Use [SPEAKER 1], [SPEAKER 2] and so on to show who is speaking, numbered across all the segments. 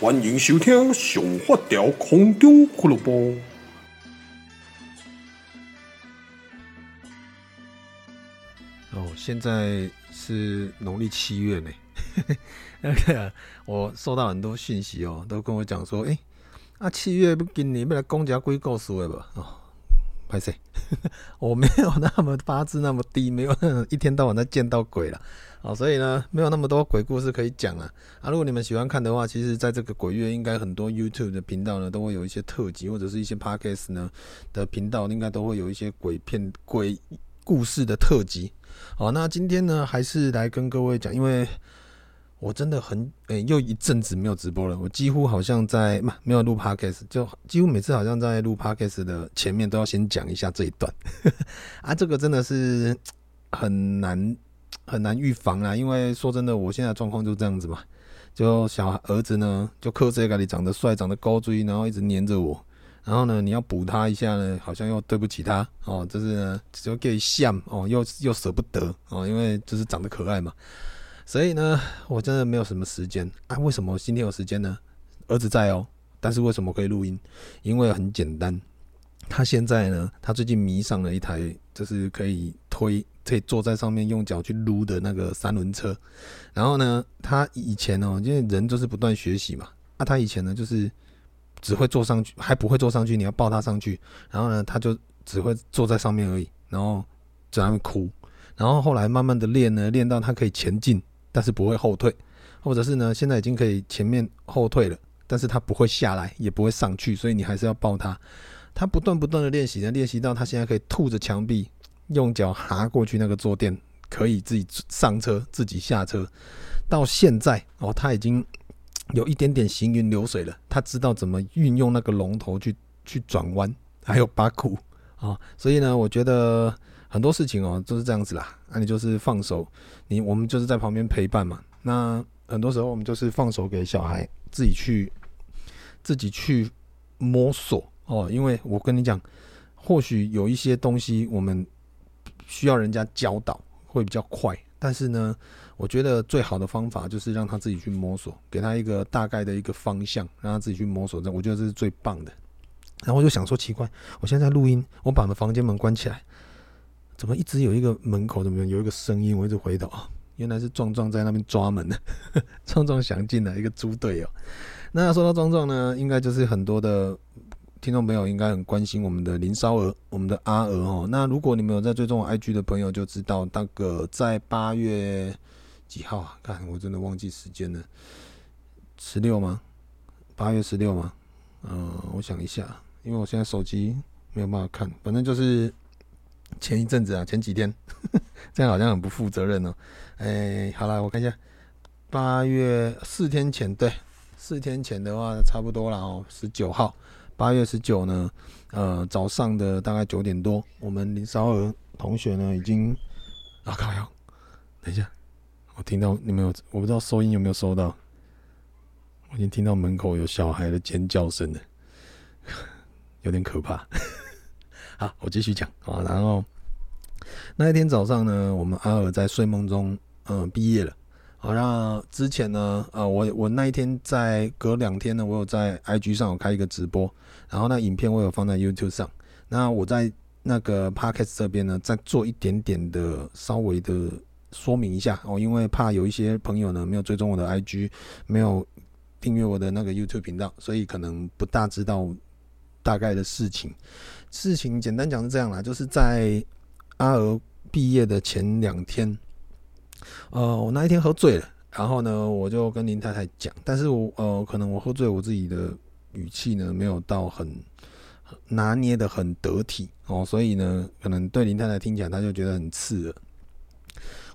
[SPEAKER 1] 欢迎收听《上发条空中俱乐部》。
[SPEAKER 2] 哦，现在是农历七月呢。那个，我收到很多讯息哦，都跟我讲说，哎，啊，七月不今年要来讲一鬼故事的吧？哦，歹势，我没有那么八字那么低，没有一天到晚在见到鬼了。哦，所以呢，没有那么多鬼故事可以讲啊。啊，如果你们喜欢看的话，其实在这个鬼月，应该很多 YouTube 的频道呢，都会有一些特辑，或者是一些 Podcast 呢的频道，应该都会有一些鬼片、鬼故事的特辑。好，那今天呢，还是来跟各位讲，因为我真的很诶、又一阵子没有直播了。我几乎好像在没有录 Podcast，就几乎每次好像在录 Podcast 的前面都要先讲一下这一段。啊，这个真的是很难。很难预防啊，因为说真的，我现在状况就这样子嘛。就小儿子呢，就靠这个你长得帅，长得高追，然后一直黏着我。然后呢，你要补他一下呢，好像又对不起他哦。就是呢，只有给像哦，又又舍不得哦，因为就是长得可爱嘛。所以呢，我真的没有什么时间啊。为什么今天有时间呢？儿子在哦，但是为什么可以录音？因为很简单，他现在呢，他最近迷上了一台，就是可以推。可以坐在上面用脚去撸的那个三轮车，然后呢，他以前哦，因为人就是不断学习嘛，那、啊、他以前呢就是只会坐上去，还不会坐上去，你要抱他上去，然后呢，他就只会坐在上面而已，然后在那边哭，然后后来慢慢的练呢，练到他可以前进，但是不会后退，或者是呢，现在已经可以前面后退了，但是他不会下来，也不会上去，所以你还是要抱他，他不断不断的练习呢，练习到他现在可以吐着墙壁。用脚爬过去那个坐垫，可以自己上车、自己下车。到现在哦，他已经有一点点行云流水了。他知道怎么运用那个龙头去去转弯，还有把苦啊。所以呢，我觉得很多事情哦就是这样子啦。那你就是放手，你我们就是在旁边陪伴嘛。那很多时候我们就是放手给小孩自己去自己去摸索哦。因为我跟你讲，或许有一些东西我们。需要人家教导会比较快，但是呢，我觉得最好的方法就是让他自己去摸索，给他一个大概的一个方向，让他自己去摸索。这我觉得这是最棒的。然后我就想说，奇怪，我现在在录音，我把房间门关起来，怎么一直有一个门口怎么有一个声音？我一直回头啊，原来是壮壮在那边抓门呢。壮壮想进来一个猪队友。那说到壮壮呢，应该就是很多的。听众朋友应该很关心我们的林烧鹅，我们的阿鹅哦。那如果你们有在追踪我 IG 的朋友，就知道那个在八月几号啊？看我真的忘记时间了，十六吗？八月十六吗？嗯，我想一下，因为我现在手机没有办法看，反正就是前一阵子啊，前几天，这样好像很不负责任哦。哎，好了，我看一下，八月四天前，对，四天前的话差不多了哦，十九号。八月十九呢，呃，早上的大概九点多，我们林少儿同学呢已经啊靠腰，等一下，我听到你们有，我不知道收音有没有收到，我已经听到门口有小孩的尖叫声了，有点可怕。好，我继续讲啊，然后那一天早上呢，我们阿尔在睡梦中，嗯、毕业了。好，那之前呢，呃，我我那一天在隔两天呢，我有在 IG 上有开一个直播，然后那影片我有放在 YouTube 上。那我在那个 Podcast 这边呢，再做一点点的稍微的说明一下哦，因为怕有一些朋友呢没有追踪我的 IG，没有订阅我的那个 YouTube 频道，所以可能不大知道大概的事情。事情简单讲是这样啦，就是在阿娥毕业的前两天。呃，我那一天喝醉了，然后呢，我就跟林太太讲，但是我呃，可能我喝醉，我自己的语气呢没有到很拿捏的很得体哦，所以呢，可能对林太太听起来，她就觉得很刺耳。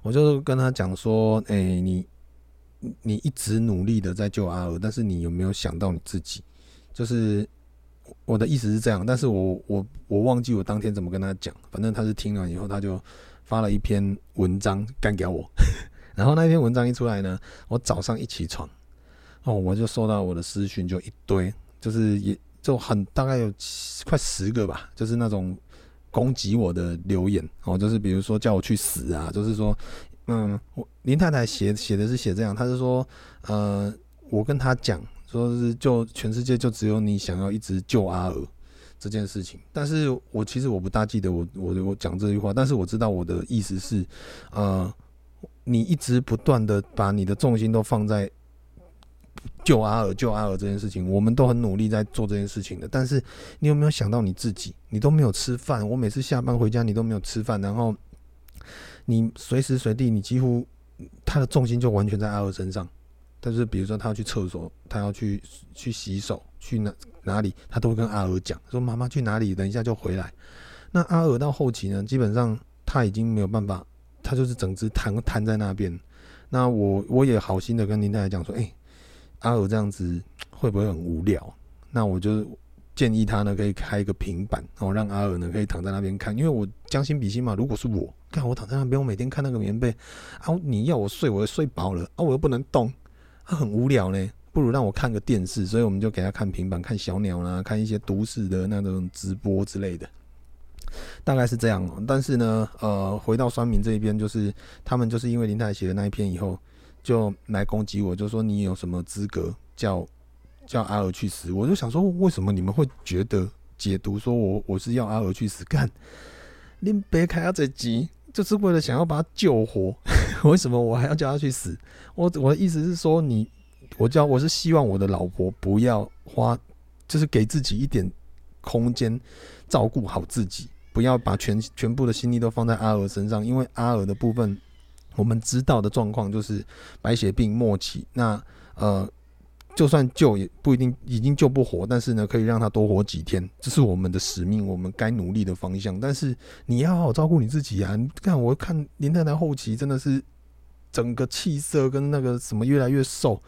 [SPEAKER 2] 我就跟她讲说，哎、你你一直努力的在救阿娥，但是你有没有想到你自己？就是我的意思是这样，但是我我我忘记我当天怎么跟她讲，反正她是听了以后，她就。发了一篇文章干掉我，然后那篇文章一出来呢，我早上一起床，哦，我就收到我的私讯就一堆，就是也就很大概有快十个吧，就是那种攻击我的留言哦，就是比如说叫我去死啊，就是说，嗯，我林太太写写的是写这样，她是说，呃，我跟她讲说是就全世界就只有你想要一直救阿娥这件事情。但是我其实我不大记得我我我讲这句话，但是我知道我的意思是，呃，你一直不断的把你的重心都放在救阿娥救阿娥这件事情，我们都很努力在做这件事情的。但是你有没有想到你自己？你都没有吃饭，我每次下班回家你都没有吃饭，然后你随时随地你几乎他的重心就完全在阿娥身上。但是，比如说他要去厕所，他要去去洗手，去哪哪里，他都会跟阿娥讲说：“妈妈去哪里？等一下就回来。”那阿娥到后期呢，基本上他已经没有办法，他就是整只瘫瘫在那边。那我我也好心的跟林太太讲说：“哎、阿娥这样子会不会很无聊？”那我就建议他呢，可以开一个平板，然后让阿娥呢可以躺在那边看。因为我将心比心嘛，如果是我，看我躺在那边，我每天看那个棉被啊，你要我睡，我睡饱了啊，我又不能动。他很无聊呢，不如让我看个电视，所以我们就给他看平板，看小鸟啦，看一些都市的那种直播之类的，大概是这样。但是呢，呃，回到酸民这一边，就是他们就是因为林太写的那一篇以后，就来攻击我，就说你有什么资格叫叫阿娥去死？我就想说，为什么你们会觉得解读说我我是要阿娥去死？干，林别开阿这集。就是为了想要把他救活，为什么我还要叫他去死？我我的意思是说，你我叫我是希望我的老婆不要花，就是给自己一点空间，照顾好自己，不要把全全部的心力都放在阿娥身上，因为阿娥的部分，我们知道的状况就是白血病末期，那呃。就算救也不一定已经救不活，但是呢，可以让他多活几天，这是我们的使命，我们该努力的方向。但是你要好好照顾你自己啊！你看，我看林太太后期真的是整个气色跟那个什么越来越瘦，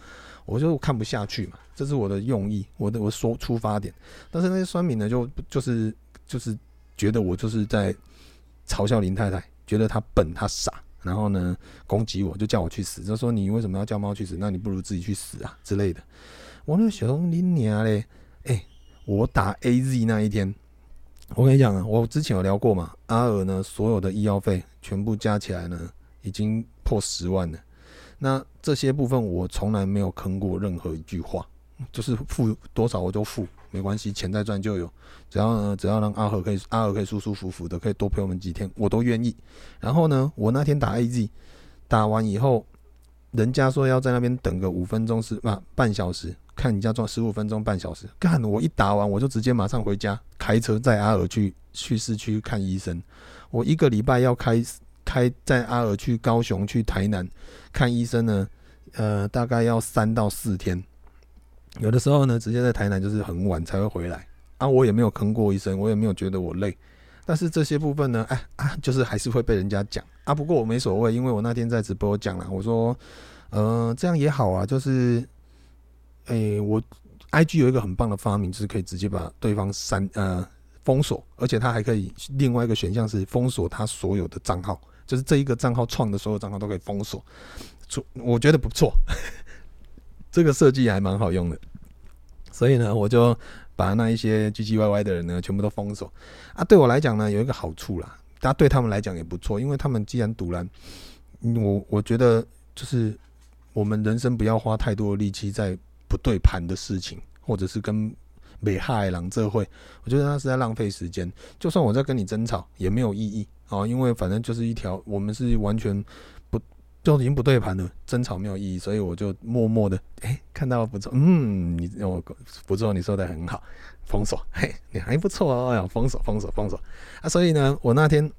[SPEAKER 2] 我就看不下去嘛。这是我的用意，我的我说出发点。但是那些酸民呢，就就是就是觉得我就是在嘲笑林太太，觉得她笨，她傻。然后呢，攻击我，就叫我去死，就说你为什么要叫猫去死？那你不如自己去死啊之类的。我那小东你娘嘞！哎，我打 AZ 那一天，我跟你讲啊，我之前有聊过嘛，阿尔呢所有的医药费全部加起来呢，已经破十万了。那这些部分我从来没有坑过任何一句话，就是付多少我就付。没关系，钱再赚就有，只要呢，只要让阿和可以，阿和可以舒舒服服的，可以多陪我们几天，我都愿意。然后呢，我那天打 AZ，打完以后，人家说要在那边等个五分钟是啊半小时，看人家赚十五分钟半小时，干我一打完我就直接马上回家，开车载阿尔去去市区看医生。我一个礼拜要开开载阿尔去高雄去台南看医生呢，呃，大概要三到四天。有的时候呢，直接在台南就是很晚才会回来啊，我也没有吭过一声，我也没有觉得我累，但是这些部分呢，哎啊，就是还是会被人家讲啊。不过我没所谓，因为我那天在直播讲了，我说，呃，这样也好啊，就是，哎、我 IG 有一个很棒的发明，就是可以直接把对方删呃封锁，而且它还可以另外一个选项是封锁他所有的账号，就是这一个账号创的所有账号都可以封锁，我觉得不错。这个设计还蛮好用的，所以呢，我就把那一些唧唧歪歪的人呢，全部都封锁啊。对我来讲呢，有一个好处啦，大家对他们来讲也不错，因为他们既然赌烂，我我觉得就是我们人生不要花太多的力气在不对盘的事情，或者是跟美害狼这会，我觉得那是在浪费时间。就算我在跟你争吵，也没有意义啊，因为反正就是一条，我们是完全。就已经不对盘了，争吵没有意义，所以我就默默的，哎、看到不错，嗯，你我不错，你说的很好，封锁，嘿，你还不错哦，呀封锁，封锁，封锁啊！所以呢，我那天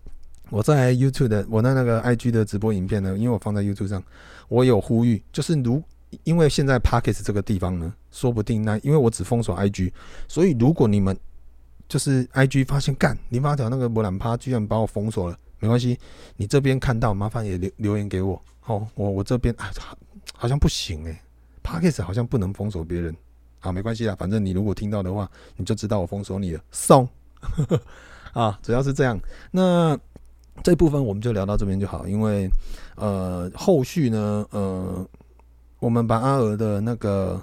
[SPEAKER 2] 我在 YouTube 的，我在那个 IG 的直播影片呢，因为我放在 YouTube 上，我有呼吁，就是如因为现在 Podcast 这个地方呢，说不定那因为我只封锁 IG，所以如果你们就是 IG 发现干零发条那个博览趴居然把我封锁了，没关系，你这边看到麻烦也留留言给我。哦，我我这边啊，好像不行哎，Podcast 好像不能封锁别人，好，没关系啦，反正你如果听到的话，你就知道我封锁你了，送，啊，主要是这样，那这部分我们就聊到这边就好，因为呃，后续呢，呃，我们把阿娥的那个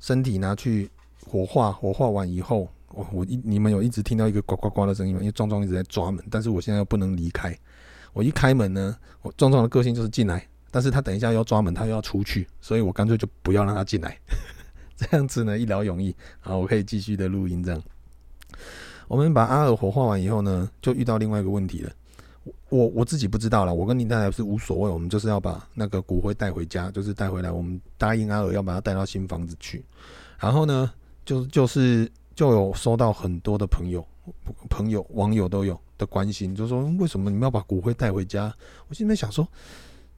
[SPEAKER 2] 身体拿去火化，火化完以后，我我一你们有一直听到一个呱呱呱的声音吗？因为壮壮一直在抓门，但是我现在又不能离开，我一开门呢，我壮壮的个性就是进来。但是他等一下要抓门，他又要出去，所以我干脆就不要让他进来，这样子呢一劳永逸，好，我可以继续的录音。这样，我们把阿尔火化完以后呢，就遇到另外一个问题了。我我自己不知道了，我跟林太太是无所谓，我们就是要把那个骨灰带回家，就是带回来。我们答应阿尔要把它带到新房子去。然后呢，就就是就有收到很多的朋友、朋友、网友都有的关心，就说为什么你们要把骨灰带回家？我心里面想说，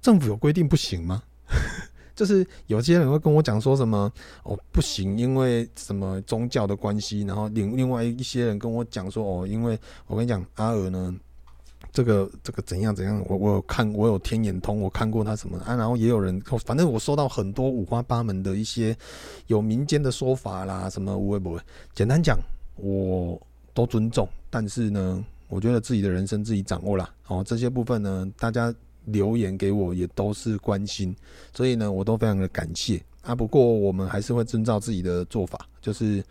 [SPEAKER 2] 政府有规定不行吗？就是有些人会跟我讲说什么哦不行，因为什么宗教的关系。然后另另外一些人跟我讲说哦，因为我跟你讲阿尔呢。这个这个怎样怎样？我我有看，我有天眼通，我看过他什么啊？然后也有人，反正我收到很多五花八门的一些有民间的说法啦，什么无为不为。简单讲，我都尊重，但是呢，我觉得自己的人生自己掌握啦。哦，这些部分呢，大家留言给我也都是关心，所以呢，我都非常的感谢啊。不过我们还是会遵照自己的做法，就是。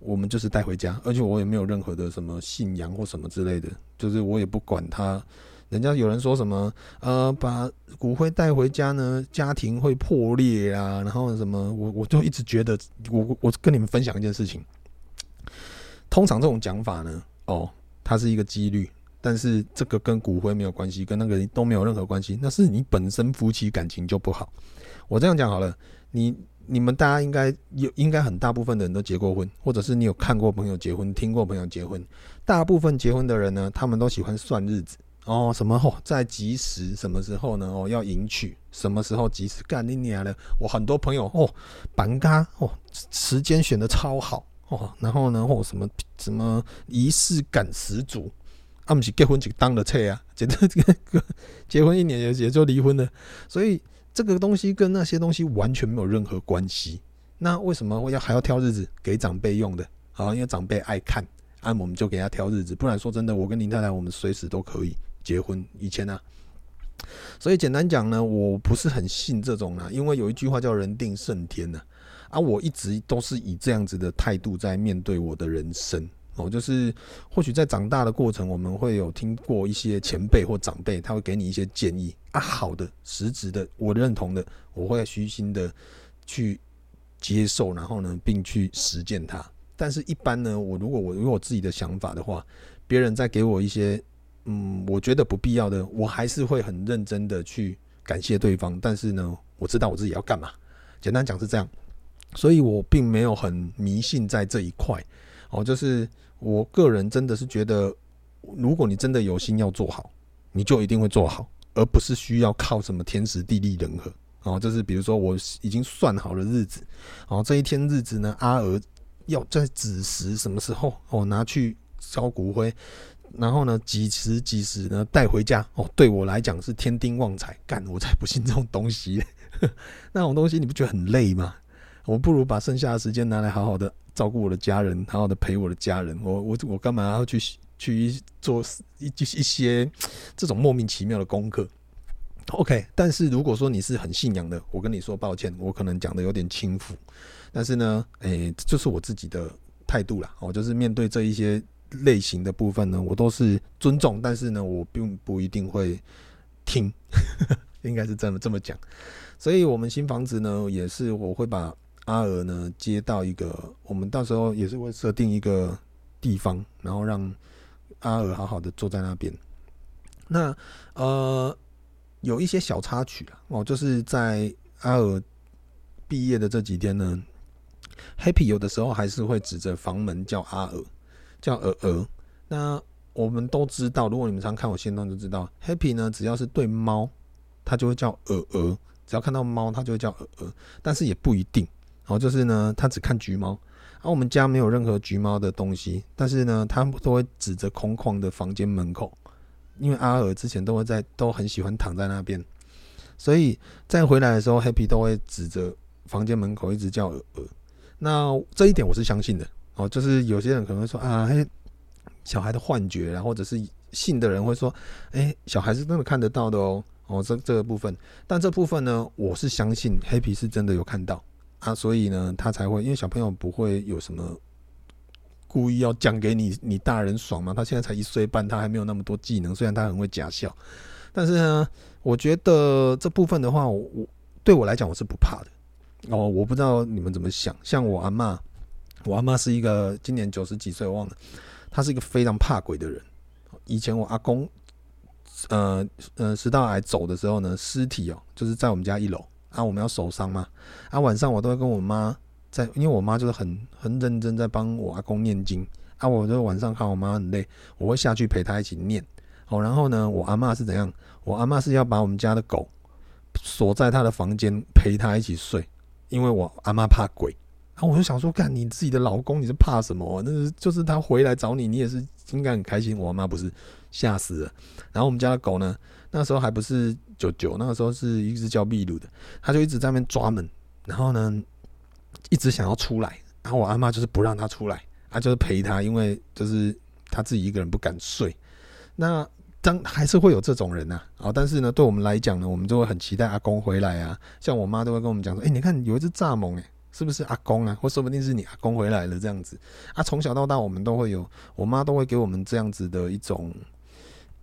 [SPEAKER 2] 我们就是带回家，而且我也没有任何的什么信仰或什么之类的，就是我也不管他。人家有人说什么，呃，把骨灰带回家呢，家庭会破裂啊，然后什么，我我就一直觉得，我我跟你们分享一件事情。通常这种讲法呢，哦，它是一个几率，但是这个跟骨灰没有关系，跟那个都没有任何关系，那是你本身夫妻感情就不好。我这样讲好了，你。你们大家应该有，应该很大部分的人都结过婚，或者是你有看过朋友结婚，听过朋友结婚。大部分结婚的人呢，他们都喜欢算日子哦，什么哦，在吉时什么时候呢？哦，要迎娶，什么时候吉时干你娘的！我很多朋友哦，板嘎哦，时间选的超好哦，然后呢，哦，什么什么仪式感十足，啊，不是结婚就当了菜啊，觉得这个结婚一年也也就离婚了，所以。这个东西跟那些东西完全没有任何关系。那为什么我要还要挑日子给长辈用的？好，因为长辈爱看，啊，我们就给他挑日子。不然说真的，我跟林太太，我们随时都可以结婚。以前呢、啊，所以简单讲呢，我不是很信这种啊，因为有一句话叫“人定胜天”呐。啊，我一直都是以这样子的态度在面对我的人生。哦，就是或许在长大的过程，我们会有听过一些前辈或长辈，他会给你一些建议啊，好的、实质的，我认同的，我会虚心的去接受，然后呢，并去实践它。但是，一般呢，我如果我有我自己的想法的话，别人再给我一些嗯，我觉得不必要的，我还是会很认真的去感谢对方。但是呢，我知道我自己要干嘛。简单讲是这样，所以我并没有很迷信在这一块。哦，就是。我个人真的是觉得，如果你真的有心要做好，你就一定会做好，而不是需要靠什么天时地利人和。哦，就是比如说我已经算好了日子，哦，这一天日子呢，阿娥要在子时什么时候哦拿去烧骨灰，然后呢几时几时呢带回家哦，对我来讲是天丁旺财，干我才不信这种东西，那种东西你不觉得很累吗？我不如把剩下的时间拿来好好的。照顾我的家人，好好的陪我的家人。我我我干嘛要去去做一一些这种莫名其妙的功课？OK，但是如果说你是很信仰的，我跟你说抱歉，我可能讲的有点轻浮。但是呢，诶、这就是我自己的态度啦。我就是面对这一些类型的部分呢，我都是尊重，但是呢，我并不一定会听，应该是这么这么讲。所以，我们新房子呢，也是我会把。阿娥呢，接到一个，我们到时候也是会设定一个地方，然后让阿娥好好的坐在那边。那呃，有一些小插曲了哦，就是在阿娥毕业的这几天呢，Happy 有的时候还是会指着房门叫阿娥，叫娥娥。那我们都知道，如果你们常看我线段就知道，Happy 呢，只要是对猫，它就会叫鹅鹅；只要看到猫，它就会叫鹅鹅。但是也不一定。然后就是呢，他只看橘猫，而、啊、我们家没有任何橘猫的东西，但是呢，他都会指着空旷的房间门口，因为阿尔之前都会在，都很喜欢躺在那边，所以在回来的时候，Happy 都会指着房间门口一直叫鹅鹅。那这一点我是相信的哦，就是有些人可能会说啊，嘿，小孩的幻觉，然后或者是信的人会说，哎，小孩是真的看得到的哦，哦，这这个部分，但这部分呢，我是相信 Happy 是真的有看到。啊，所以呢，他才会，因为小朋友不会有什么故意要讲给你，你大人爽嘛。他现在才一岁半，他还没有那么多技能。虽然他很会假笑，但是呢，我觉得这部分的话，我对我来讲我是不怕的。哦，我不知道你们怎么想。像我阿嬷，我阿嬷是一个今年九十几岁，我忘了，她是一个非常怕鬼的人。以前我阿公，呃呃，食道癌走的时候呢，尸体哦，就是在我们家一楼啊，我们要守丧嘛，啊，晚上我都会跟我妈在，因为我妈就是很很认真在帮我阿公念经啊，我就晚上看我妈很累，我会下去陪她一起念。哦，然后呢，我阿嬷是怎样？我阿嬷是要把我们家的狗锁在她的房间陪她一起睡，因为我阿嬷怕鬼。然后我就想说，干你自己的老公，你是怕什么？那是就是他回来找你，你也是应该很开心。我阿妈不是吓死了。然后我们家的狗呢，那时候还不是九九，那个时候是一只叫秘鲁的，他就一直在那边抓门，然后呢，一直想要出来。然后我阿妈就是不让他出来，啊，就是陪他，因为就是他自己一个人不敢睡。那当还是会有这种人呐，啊，但是呢，对我们来讲呢，我们就会很期待阿公回来啊。像我妈都会跟我们讲说，哎，你看有一只蚱蜢，哎。是不是阿公啊？或说不定是你阿公回来了这样子啊。从小到大，我们都会有，我妈都会给我们这样子的一种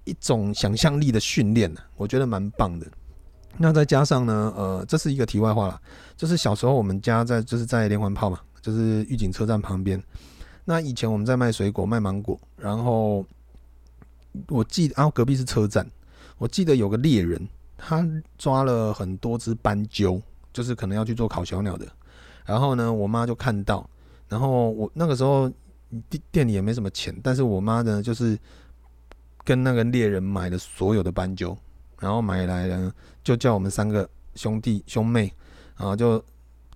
[SPEAKER 2] 一种想象力的训练，我觉得蛮棒的。那再加上呢，呃，这是一个题外话啦，就是小时候我们家在就是在连环炮嘛，就是玉井车站旁边。那以前我们在卖水果，卖芒果，然后我记得，然后隔壁是车站，我记得有个猎人，他抓了很多只斑鸠，就是可能要去做烤小鸟的。然后呢，我妈就看到，然后我那个时候店店里也没什么钱，但是我妈呢，就是跟那个猎人买了所有的斑鸠，然后买来呢，就叫我们三个兄弟兄妹，然后就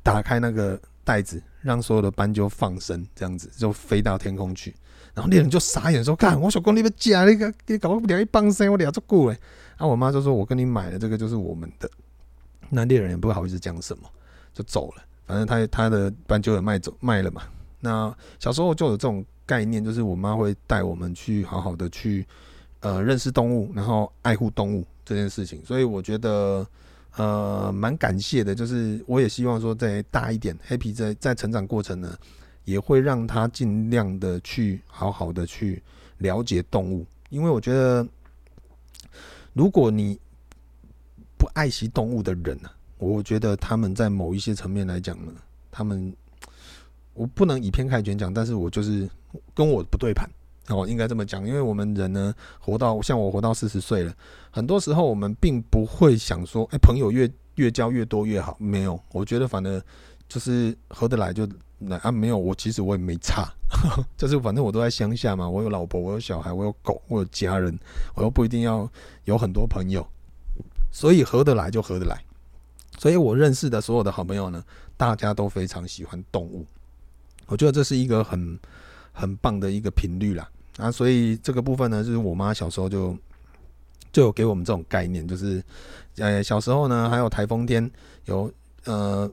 [SPEAKER 2] 打开那个袋子，让所有的斑鸠放生，这样子就飞到天空去。然后猎人就傻眼说：“看我小公你们假那个，你搞不了一帮生，我俩做过哎。”然后我妈就说：“我跟你买的这个就是我们的。”那猎人也不好意思讲什么，就走了。反正他他的斑鸠也卖走卖了嘛。那小时候就有这种概念，就是我妈会带我们去好好的去呃认识动物，然后爱护动物这件事情。所以我觉得呃蛮感谢的，就是我也希望说再大一点，Happy 在在成长过程呢，也会让他尽量的去好好的去了解动物，因为我觉得如果你不爱惜动物的人呢。我觉得他们在某一些层面来讲呢，他们我不能以偏概全讲，但是我就是跟我不对盘哦，应该这么讲，因为我们人呢，活到像我活到四十岁了，很多时候我们并不会想说，哎，朋友越越交越多越好，没有，我觉得反正就是合得来就来啊，没有，我其实我也没差，就是反正我都在乡下嘛，我有老婆，我有小孩，我有狗，我有家人，我又不一定要有很多朋友，所以合得来就合得来。所以我认识的所有的好朋友呢，大家都非常喜欢动物，我觉得这是一个很很棒的一个频率啦。啊，所以这个部分呢，就是我妈小时候就就有给我们这种概念，就是呃小时候呢，还有台风天有呃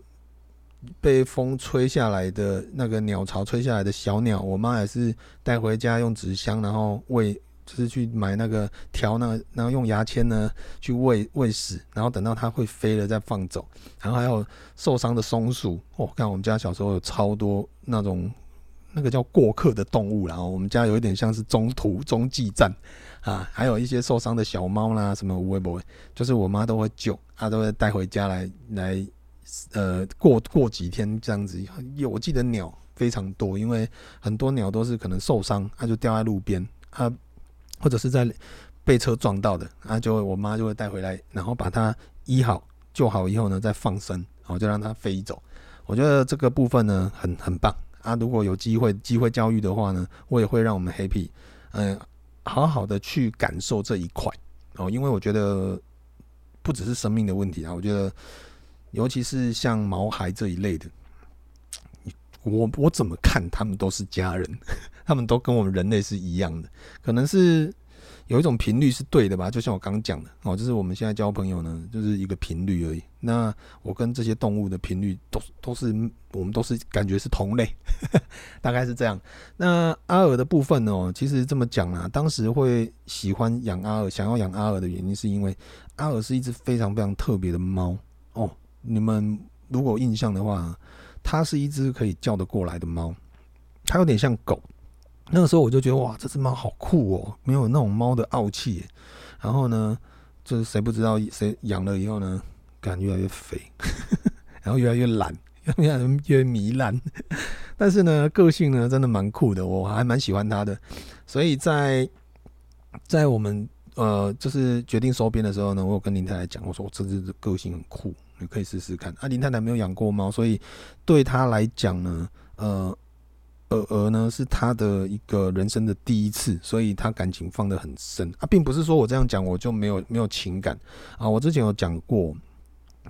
[SPEAKER 2] 被风吹下来的那个鸟巢吹下来的小鸟，我妈也是带回家用纸箱，然后喂。就是去买那个条，那个然后用牙签呢去喂喂食，然后等到它会飞了再放走。然后还有受伤的松鼠哦，看我们家小时候有超多那种那个叫过客的动物，然后我们家有一点像是中途中继站啊，还有一些受伤的小猫啦，什么无微不微，就是我妈都会救，她都会带回家来来呃过过几天这样子。有我记得鸟非常多，因为很多鸟都是可能受伤，它就掉在路边，它。或者是在被车撞到的，啊，就会我妈就会带回来，然后把它医好救好以后呢，再放生，然后就让它飞走。我觉得这个部分呢，很很棒啊。如果有机会机会教育的话呢，我也会让我们 Happy，嗯，好好的去感受这一块哦。因为我觉得不只是生命的问题啊，我觉得尤其是像毛孩这一类的，我我怎么看他们都是家人。他们都跟我们人类是一样的，可能是有一种频率是对的吧，就像我刚刚讲的哦，就是我们现在交朋友呢，就是一个频率而已。那我跟这些动物的频率都都是，我们都是感觉是同类，大概是这样。那阿尔的部分呢，其实这么讲啊，当时会喜欢养阿尔，想要养阿尔的原因，是因为阿尔是一只非常非常特别的猫哦。你们如果印象的话，它是一只可以叫得过来的猫，它有点像狗。那个时候我就觉得哇，这只猫好酷哦，没有那种猫的傲气。然后呢，就是谁不知道谁养了以后呢，感觉越来越肥，然后越来越懒，越来越糜烂。但是呢，个性呢真的蛮酷的，我还蛮喜欢他的。所以在在我们呃就是决定收编的时候呢，我有跟林太太讲，我说我这只个性很酷，你可以试试看。啊，林太太没有养过猫，所以对她来讲呢，呃。鹅鹅呢是他的一个人生的第一次，所以他感情放得很深啊，并不是说我这样讲我就没有没有情感啊。我之前有讲过，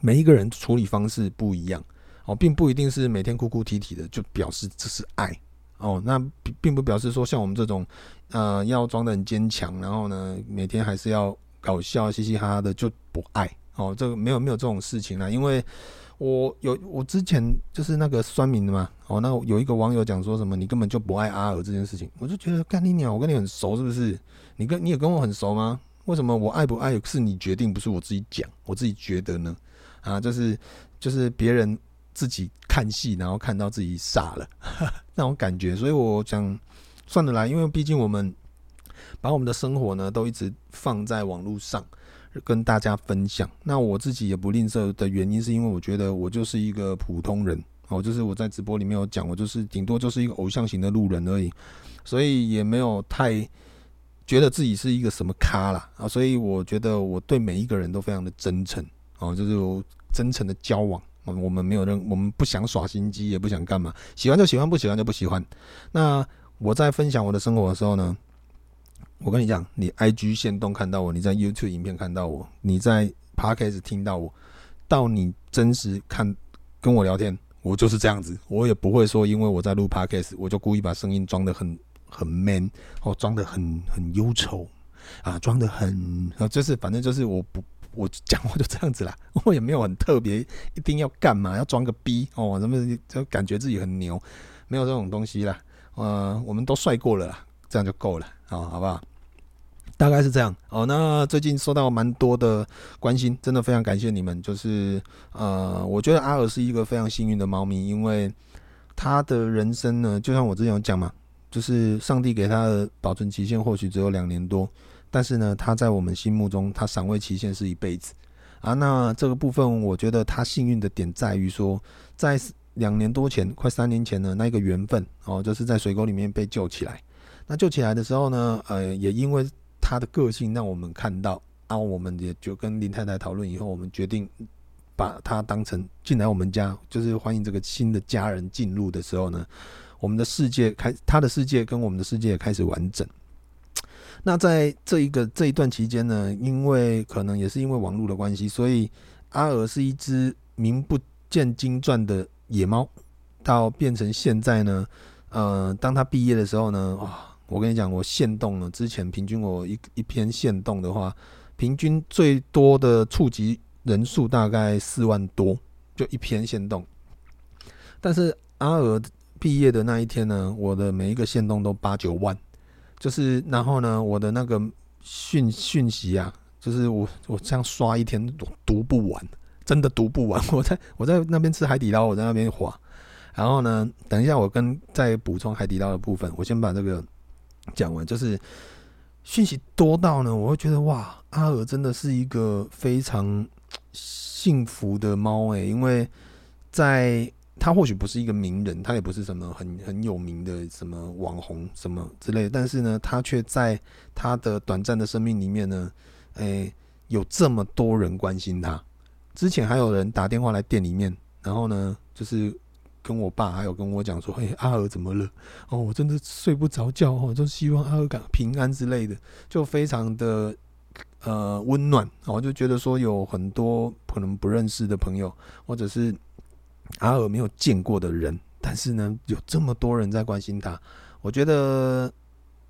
[SPEAKER 2] 每一个人处理方式不一样哦，并不一定是每天哭哭啼啼的就表示这是爱哦。那并不表示说像我们这种呃要装得很坚强，然后呢每天还是要搞笑嘻嘻哈哈的就不爱哦。这个没有没有这种事情啦，因为。我有我之前就是那个酸民的嘛，哦，那有一个网友讲说什么你根本就不爱阿尔这件事情，我就觉得干你鸟，我跟你很熟是不是？你跟你也跟我很熟吗？为什么我爱不爱是你决定，不是我自己讲，我自己觉得呢？啊，就是就是别人自己看戏，然后看到自己傻了 那种感觉，所以我想算得来，因为毕竟我们把我们的生活呢都一直放在网络上。跟大家分享，那我自己也不吝啬的原因，是因为我觉得我就是一个普通人哦，就是我在直播里面有讲，我就是顶多就是一个偶像型的路人而已，所以也没有太觉得自己是一个什么咖啦啊，所以我觉得我对每一个人都非常的真诚哦，就是有真诚的交往，我们没有任，我们不想耍心机，也不想干嘛，喜欢就喜欢，不喜欢就不喜欢。那我在分享我的生活的时候呢，我跟你讲，你 IG 限动看到我，你在 YouTube 影片看到我，你在 Podcast 听到我，到你真实看跟我聊天，我就是这样子，我也不会说因为我在录 Podcast，我就故意把声音装得很很 man，哦，装得很很忧愁啊，装得很啊，就是反正就是我不我讲话就这样子啦，我也没有很特别，一定要干嘛要装个逼哦，什么就感觉自己很牛，没有这种东西啦，呃，我们都帅过了啦，这样就够了啊，好不好？大概是这样哦。那最近收到蛮多的关心，真的非常感谢你们。就是呃，我觉得阿尔是一个非常幸运的猫咪，因为他的人生呢，就像我之前有讲嘛，就是上帝给他的保存期限或许只有两年多，但是呢，他在我们心目中，他赏味期限是一辈子啊。那这个部分，我觉得他幸运的点在于说，在两年多前，快三年前的那一个缘分哦，就是在水沟里面被救起来。那救起来的时候呢，呃，也因为他的个性让我们看到，然后我们也就跟林太太讨论以后，我们决定把他当成进来我们家，就是欢迎这个新的家人进入的时候呢，我们的世界开，他的世界跟我们的世界也开始完整。那在这一个这一段期间呢，因为可能也是因为网络的关系，所以阿尔是一只名不见经传的野猫，到变成现在呢，呃，当他毕业的时候呢，哇。我跟你讲，我限动了之前平均我一一篇限动的话，平均最多的触及人数大概四万多，就一篇限动。但是阿尔毕业的那一天呢，我的每一个限动都八九万，就是然后呢，我的那个讯讯息啊，就是我我这样刷一天读读不完，真的读不完。我在我在那边吃海底捞，我在那边滑。然后呢，等一下我跟再补充海底捞的部分，我先把这个。讲完就是讯息多到呢，我会觉得哇，阿尔真的是一个非常幸福的猫诶，因为在他或许不是一个名人，他也不是什么很很有名的什么网红什么之类，但是呢，他却在他的短暂的生命里面呢，诶，有这么多人关心他。之前还有人打电话来店里面，然后呢，就是。跟我爸还有跟我讲说，嘿，阿尔怎么了？哦，我真的睡不着觉哦，就希望阿尔感平安之类的，就非常的呃温暖。我就觉得说有很多可能不认识的朋友，或者是阿尔没有见过的人，但是呢，有这么多人在关心他，我觉得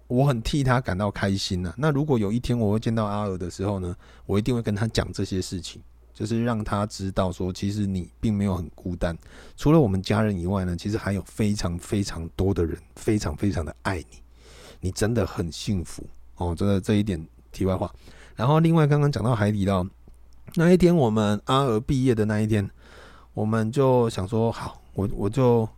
[SPEAKER 2] 我很替他感到开心呐。那如果有一天我会见到阿尔的时候呢，我一定会跟他讲这些事情。就是让他知道说，其实你并没有很孤单。除了我们家人以外呢，其实还有非常非常多的人，非常非常的爱你。你真的很幸福哦，这个这一点题外话。然后另外刚刚讲到海底捞那一天，我们阿尔毕业的那一天，我们就想说，好，我我就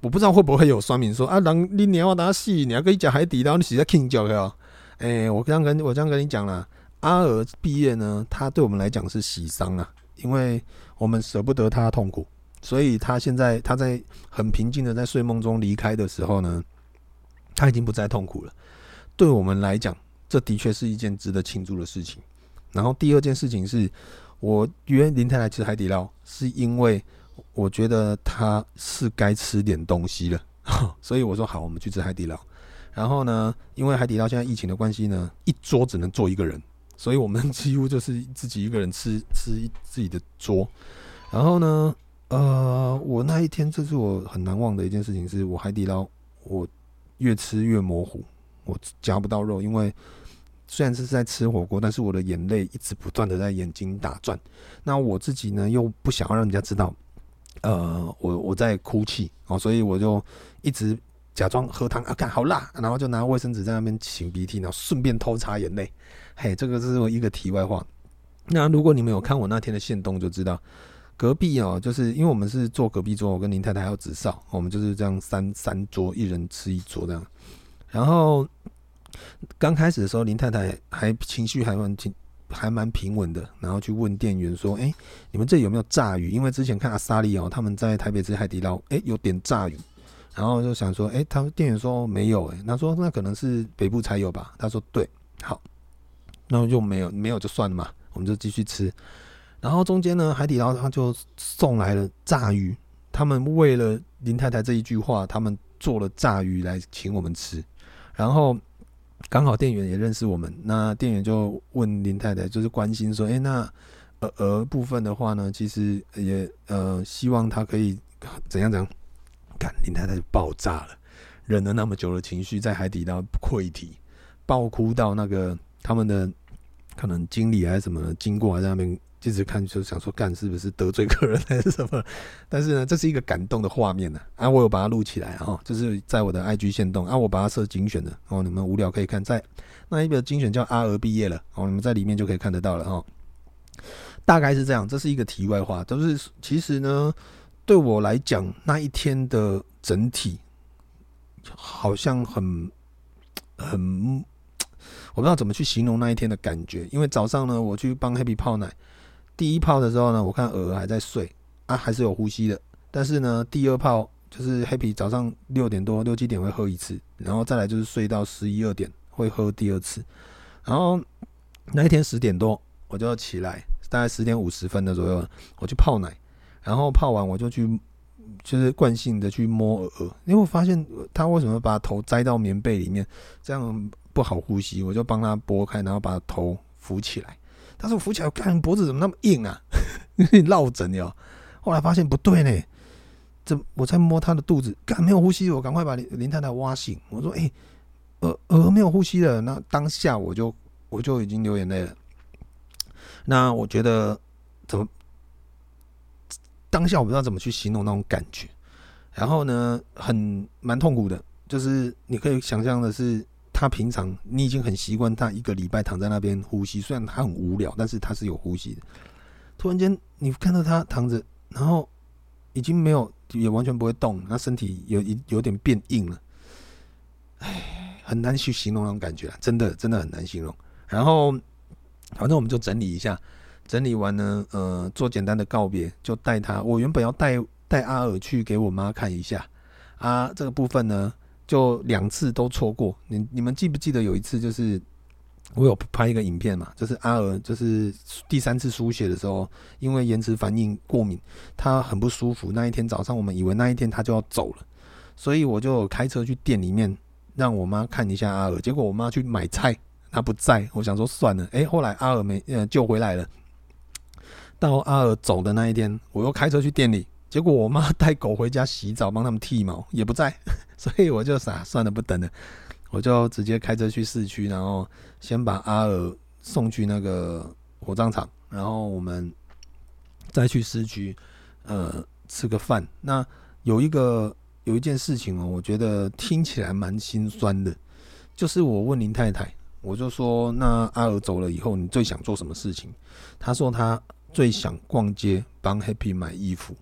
[SPEAKER 2] 我不知道会不会有酸民说啊，人你你要拿戏，你要跟你讲海底捞，你是在庆祝的哦。哎，我这样跟我这样跟你讲了。阿尔毕业呢，他对我们来讲是喜丧啊，因为我们舍不得他痛苦所以他现在他在很平静的在睡梦中离开的时候呢，他已经不再痛苦了。对我们来讲，这的确是一件值得庆祝的事情。然后第二件事情是，我约林太太吃海底捞，是因为我觉得他是该吃点东西了，所以我说好，我们去吃海底捞。然后呢，因为海底捞现在疫情的关系呢，一桌只能坐一个人，所以我们几乎就是自己一个人吃 吃自己的桌。然后呢，呃，我那一天这是我很难忘的一件事情，是我海底捞我越吃越模糊，我夹不到肉，因为。虽然是在吃火锅，但是我的眼泪一直不断的在眼睛打转。那我自己呢，又不想要让人家知道，呃，我我在哭泣哦，所以我就一直假装喝汤啊，看好辣，然后就拿卫生纸在那边擤鼻涕，然后顺便偷擦眼泪。嘿，这个是我一个题外话。那如果你们有看我那天的线动，就知道隔壁哦，就是因为我们是坐隔壁桌，我跟林太太还有子少，我们就是这样三三桌，一人吃一桌这样，然后。刚开始的时候，林太太还情绪还蛮平，还蛮平稳的。然后去问店员说：“哎，你们这有没有炸鱼？因为之前看阿萨利哦，他们在台北吃海底捞，哎，有点炸鱼。然后就想说，哎，他们店员说没有，哎，他说那可能是北部才有吧。他说对，好，然后就没有，没有就算了嘛，我们就继续吃。然后中间呢，海底捞他就送来了炸鱼，他们为了林太太这一句话，他们做了炸鱼来请我们吃，然后。刚好店员也认识我们，那店员就问林太太，就是关心说：“哎、那鹅鹅部分的话呢，其实也呃希望他可以怎样怎样。”干，林太太就爆炸了，忍了那么久的情绪在海底捞溃堤，爆哭到那个他们的可能经理还是什么的经过还在那边。一直看就想说干是不是得罪客人还是什么？但是呢，这是一个感动的画面呢。啊，我有把它录起来哈，就是在我的 IG 限动啊，我把它设精选的哦。你们无聊可以看，在那一个精选叫阿娥毕业了哦，你们在里面就可以看得到了哈。大概是这样，这是一个题外话。都是其实呢，对我来讲，那一天的整体好像很很，我不知道怎么去形容那一天的感觉。因为早上呢，我去帮 Happy 泡奶。第一泡的时候呢，我看鹅还在睡啊，还是有呼吸的。但是呢，第二泡就是 Happy 早上六点多六七点会喝一次，然后再来就是睡到十一二点会喝第二次。然后那一天十点多我就要起来，大概十点五十分的左右，我去泡奶。然后泡完我就去，就是惯性的去摸鹅，因为我发现他为什么把头栽到棉被里面，这样不好呼吸，我就帮他拨开，然后把头扶起来。他说：“扶起来，看脖子怎么那么硬啊？落枕哟。后来发现不对呢，这我在摸他的肚子，干没有呼吸，我赶快把林林太太挖醒。我说：‘哎，鹅鹅没有呼吸了。’那当下我就我就已经流眼泪了。那我觉得怎么当下我不知道怎么去形容那种感觉。然后呢，很蛮痛苦的，就是你可以想象的是。”他平常你已经很习惯他一个礼拜躺在那边呼吸，虽然他很无聊，但是他是有呼吸的。突然间你看到他躺着，然后已经没有，也完全不会动，那身体有有有点变硬了，唉，很难去形容那种感觉，真的真的很难形容。然后反正我们就整理一下，整理完呢，呃，做简单的告别，就带他。我原本要带带阿尔去给我妈看一下啊，这个部分呢。就两次都错过，你你们记不记得有一次就是我有拍一个影片嘛，就是阿娥就是第三次输血的时候，因为延迟反应过敏，他很不舒服。那一天早上我们以为那一天他就要走了，所以我就开车去店里面让我妈看一下阿娥。结果我妈去买菜，她不在，我想说算了。诶，后来阿娥没呃救回来了。到阿娥走的那一天，我又开车去店里。结果我妈带狗回家洗澡，帮他们剃毛也不在，所以我就傻算了，不等了，我就直接开车去市区，然后先把阿尔送去那个火葬场，然后我们再去市区，呃，吃个饭。那有一个有一件事情哦，我觉得听起来蛮心酸的，就是我问林太太，我就说，那阿尔走了以后，你最想做什么事情？她说她最想逛街，帮 Happy 买衣服。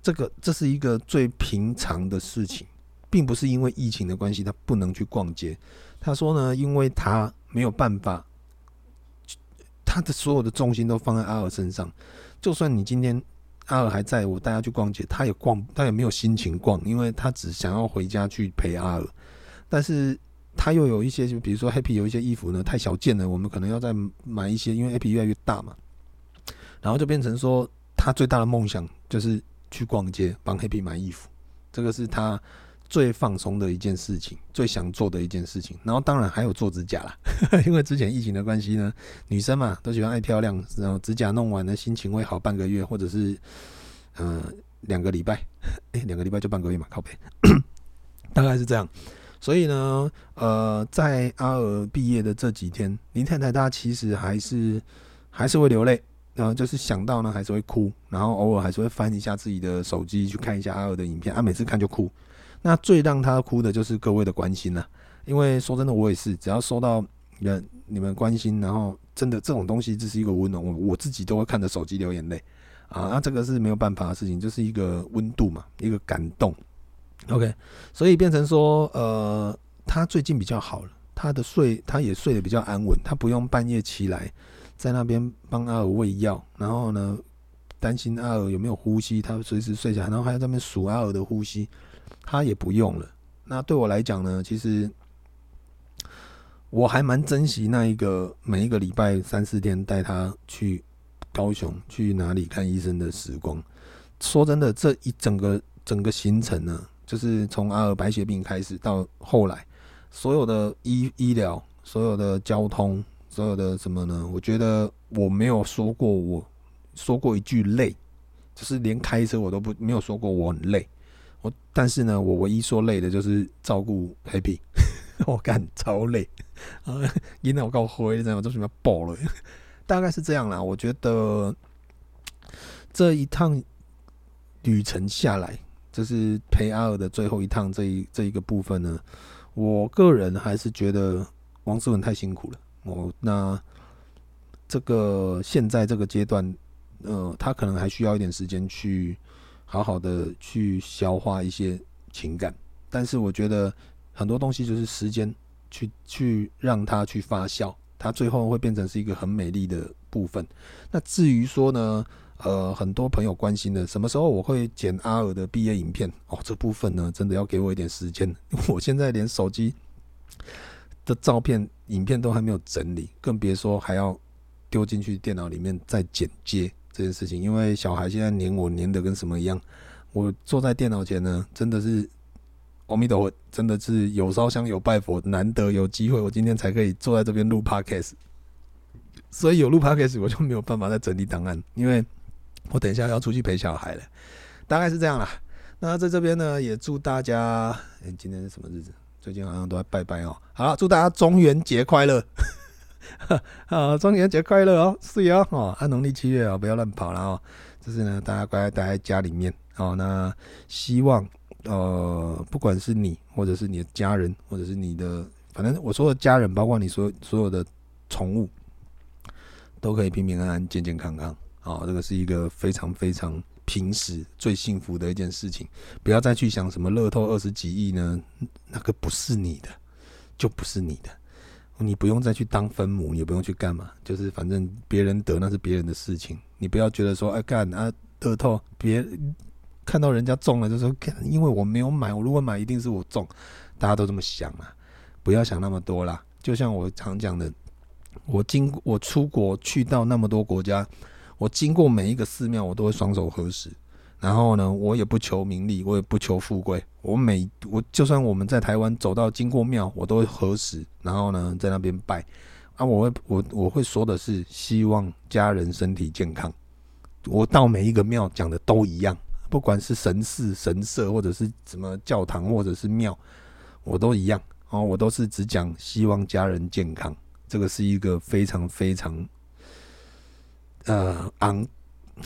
[SPEAKER 2] 这个这是一个最平常的事情，并不是因为疫情的关系，他不能去逛街。他说呢，因为他没有办法，他的所有的重心都放在阿尔身上。就算你今天阿尔还在我带他去逛街，他也逛，他也没有心情逛，因为他只想要回家去陪阿尔。但是他又有一些，就比如说 Happy 有一些衣服呢太小件了，我们可能要再买一些，因为 Happy 越来越大嘛。然后就变成说，他最大的梦想就是去逛街帮 Happy 买衣服，这个是他最放松的一件事情，最想做的一件事情。然后当然还有做指甲啦，因为之前疫情的关系呢，女生嘛都喜欢爱漂亮，然后指甲弄完呢，心情会好半个月，或者是呃两个礼拜，哎两个礼拜就半个月嘛，靠背，大概是这样。所以呢，呃，在阿尔毕业的这几天，林太太她其实还是还是会流泪。然后就是想到呢，还是会哭，然后偶尔还是会翻一下自己的手机去看一下阿尔的影片，啊，每次看就哭。那最让他哭的就是各位的关心了，因为说真的，我也是，只要收到人你们关心，然后真的这种东西，这是一个温暖，我我自己都会看着手机流眼泪啊。那这个是没有办法的事情，就是一个温度嘛，一个感动。OK，所以变成说，呃，他最近比较好了，他的睡他也睡得比较安稳，他不用半夜起来。在那边帮阿尔喂药，然后呢，担心阿尔有没有呼吸，他随时睡下，然后还要在那边数阿尔的呼吸，他也不用了。那对我来讲呢，其实我还蛮珍惜那一个每一个礼拜三四天带他去高雄去哪里看医生的时光。说真的，这一整个整个行程呢，就是从阿尔白血病开始到后来，所有的医医疗，所有的交通。所有的什么呢？我觉得我没有说过，我说过一句累，就是连开车我都不没有说过我很累。我但是呢，我唯一说累的就是照顾 Happy，我干超累啊！因为我够灰，这样我都准备爆了。大概是这样啦。我觉得这一趟旅程下来，就是陪阿尔的最后一趟这一这一个部分呢，我个人还是觉得王思文太辛苦了。哦，那这个现在这个阶段，呃，他可能还需要一点时间去好好的去消化一些情感，但是我觉得很多东西就是时间去去让它去发酵，它最后会变成是一个很美丽的部分。那至于说呢，呃，很多朋友关心的什么时候我会剪阿尔的毕业影片哦，这部分呢，真的要给我一点时间，我现在连手机的照片。影片都还没有整理，更别说还要丢进去电脑里面再剪接这件事情。因为小孩现在黏我黏的跟什么一样，我坐在电脑前呢，真的是阿弥陀佛，真的是有烧香有拜佛，难得有机会，我今天才可以坐在这边录 Podcast。所以有录 Podcast 我就没有办法再整理档案，因为我等一下要出去陪小孩了，大概是这样啦。那在这边呢，也祝大家，今天是什么日子？最近好像都在拜拜哦。好了，祝大家中元节快乐！啊，中元节快乐哦，是哦。哦，按农历七月啊，不要乱跑了哦。就是呢，大家乖乖待在家里面哦。那希望呃，不管是你，或者是你的家人，或者是你的，反正我说的家人，包括你所所有的宠物，都可以平平安安、健健康康。哦，这个是一个非常非常。平时最幸福的一件事情，不要再去想什么乐透二十几亿呢？那个不是你的，就不是你的。你不用再去当分母，也不用去干嘛，就是反正别人得那是别人的事情。你不要觉得说，哎干啊，得透别看到人家中了就说，因为我没有买，我如果买一定是我中。大家都这么想啊，不要想那么多啦。就像我常讲的，我经我出国去到那么多国家。我经过每一个寺庙，我都会双手合十。然后呢，我也不求名利，我也不求富贵。我每我就算我们在台湾走到经过庙，我都会合十。然后呢，在那边拜。啊，我会我我会说的是，希望家人身体健康。我到每一个庙讲的都一样，不管是神寺、神社，或者是什么教堂，或者是庙，我都一样。哦，我都是只讲希望家人健康。这个是一个非常非常。呃，昂，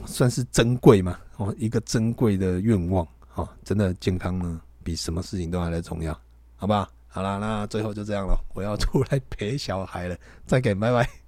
[SPEAKER 2] 算是珍贵嘛？哦，一个珍贵的愿望，哦，真的健康呢，比什么事情都还来重要，好吧好？好啦，那最后就这样了，我要出来陪小孩了，再见，拜拜。